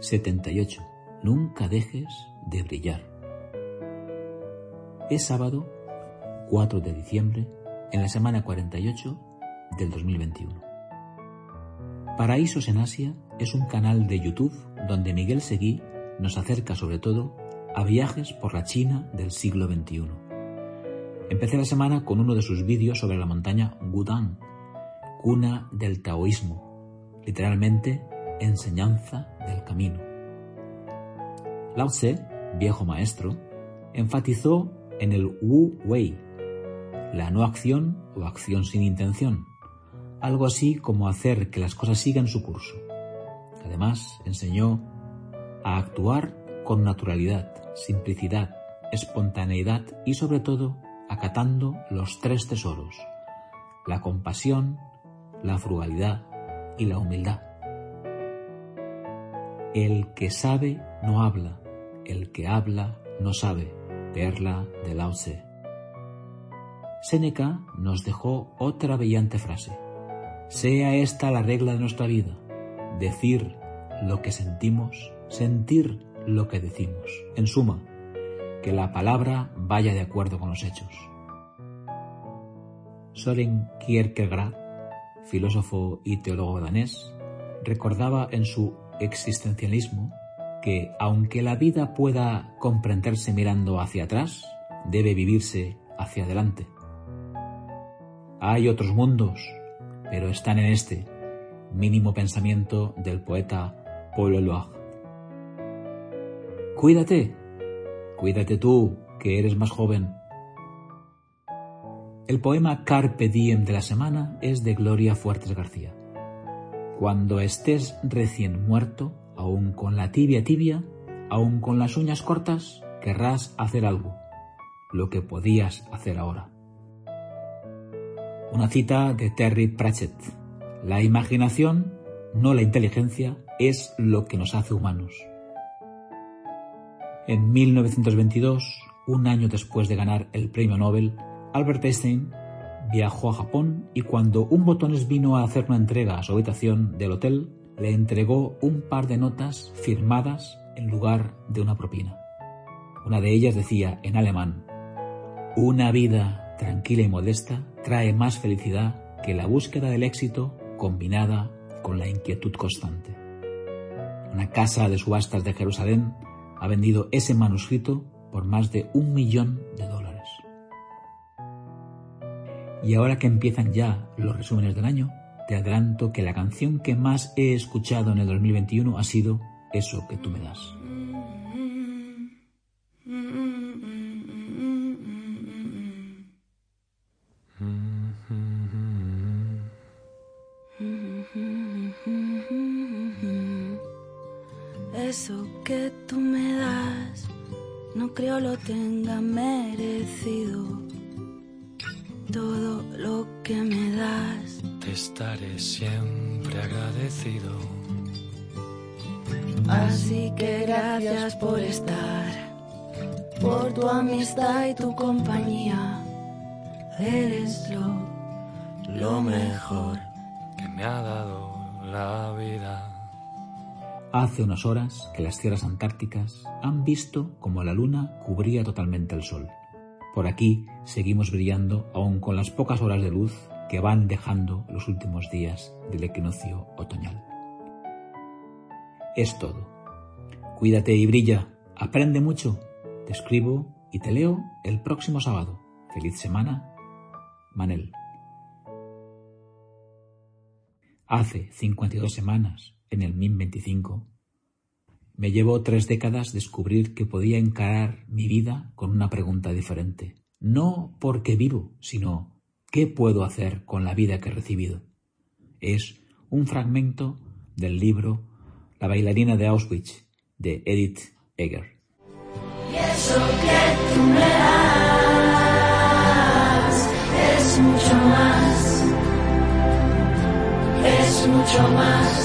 78. Nunca dejes de brillar. Es sábado 4 de diciembre, en la semana 48 del 2021. Paraísos en Asia es un canal de YouTube donde Miguel Seguí nos acerca sobre todo a viajes por la China del siglo XXI. Empecé la semana con uno de sus vídeos sobre la montaña Wudang, cuna del taoísmo, literalmente enseñanza del camino. Lao Tse, viejo maestro, enfatizó en el Wu Wei, la no acción o acción sin intención, algo así como hacer que las cosas sigan su curso. Además, enseñó a actuar con naturalidad, simplicidad, espontaneidad y sobre todo acatando los tres tesoros, la compasión, la frugalidad y la humildad. El que sabe no habla, el que habla no sabe. Perla de Lao Tse. Séneca nos dejó otra brillante frase. Sea esta la regla de nuestra vida, decir lo que sentimos, sentir lo que decimos. En suma, que la palabra vaya de acuerdo con los hechos. Soren Kierkegaard, filósofo y teólogo danés, recordaba en su existencialismo que, aunque la vida pueda comprenderse mirando hacia atrás, debe vivirse hacia adelante. Hay otros mundos, pero están en este mínimo pensamiento del poeta Paul Eluard. Cuídate, cuídate tú, que eres más joven. El poema Carpe Diem de la semana es de Gloria Fuertes García. Cuando estés recién muerto, aún con la tibia tibia, aún con las uñas cortas, querrás hacer algo, lo que podías hacer ahora. Una cita de Terry Pratchett. La imaginación, no la inteligencia, es lo que nos hace humanos. En 1922, un año después de ganar el premio Nobel, Albert Einstein viajó a Japón y cuando un botones vino a hacer una entrega a su habitación del hotel, le entregó un par de notas firmadas en lugar de una propina. Una de ellas decía en alemán, Una vida tranquila y modesta trae más felicidad que la búsqueda del éxito combinada con la inquietud constante. Una casa de subastas de Jerusalén ha vendido ese manuscrito por más de un millón de. Y ahora que empiezan ya los resúmenes del año, te adelanto que la canción que más he escuchado en el 2021 ha sido Eso que tú me das. Eso que tú me das, no creo lo tenga merecido. Todo lo que me das te estaré siempre agradecido. Así que gracias por estar, por tu amistad y tu compañía. Eres lo, lo mejor que me ha dado la vida. Hace unas horas que las tierras antárticas han visto como la luna cubría totalmente el sol. Por aquí seguimos brillando aún con las pocas horas de luz que van dejando los últimos días del equinoccio otoñal. Es todo. Cuídate y brilla. Aprende mucho. Te escribo y te leo el próximo sábado. Feliz semana. Manel. Hace 52 semanas, en el MIN 25, me llevó tres décadas descubrir que podía encarar mi vida con una pregunta diferente. No porque vivo, sino ¿Qué puedo hacer con la vida que he recibido? Es un fragmento del libro La bailarina de Auschwitz de Edith Eger. Y eso que me das es mucho más, es mucho más.